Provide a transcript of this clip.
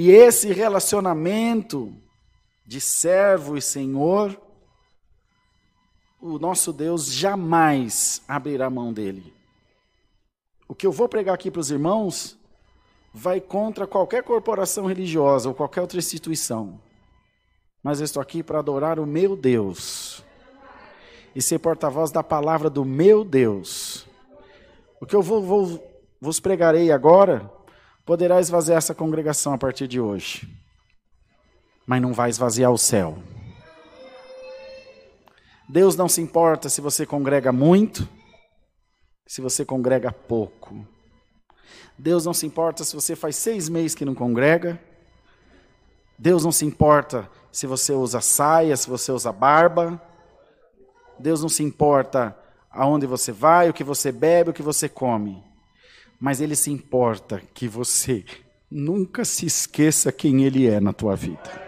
E esse relacionamento de servo e senhor, o nosso Deus jamais abrirá mão dele. O que eu vou pregar aqui para os irmãos vai contra qualquer corporação religiosa ou qualquer outra instituição. Mas eu estou aqui para adorar o meu Deus e ser porta-voz da palavra do meu Deus. O que eu vou, vou, vos pregarei agora poderá esvaziar essa congregação a partir de hoje, mas não vai esvaziar o céu. Deus não se importa se você congrega muito, se você congrega pouco. Deus não se importa se você faz seis meses que não congrega. Deus não se importa se você usa saia, se você usa barba. Deus não se importa aonde você vai, o que você bebe, o que você come mas ele se importa que você nunca se esqueça quem ele é na tua vida.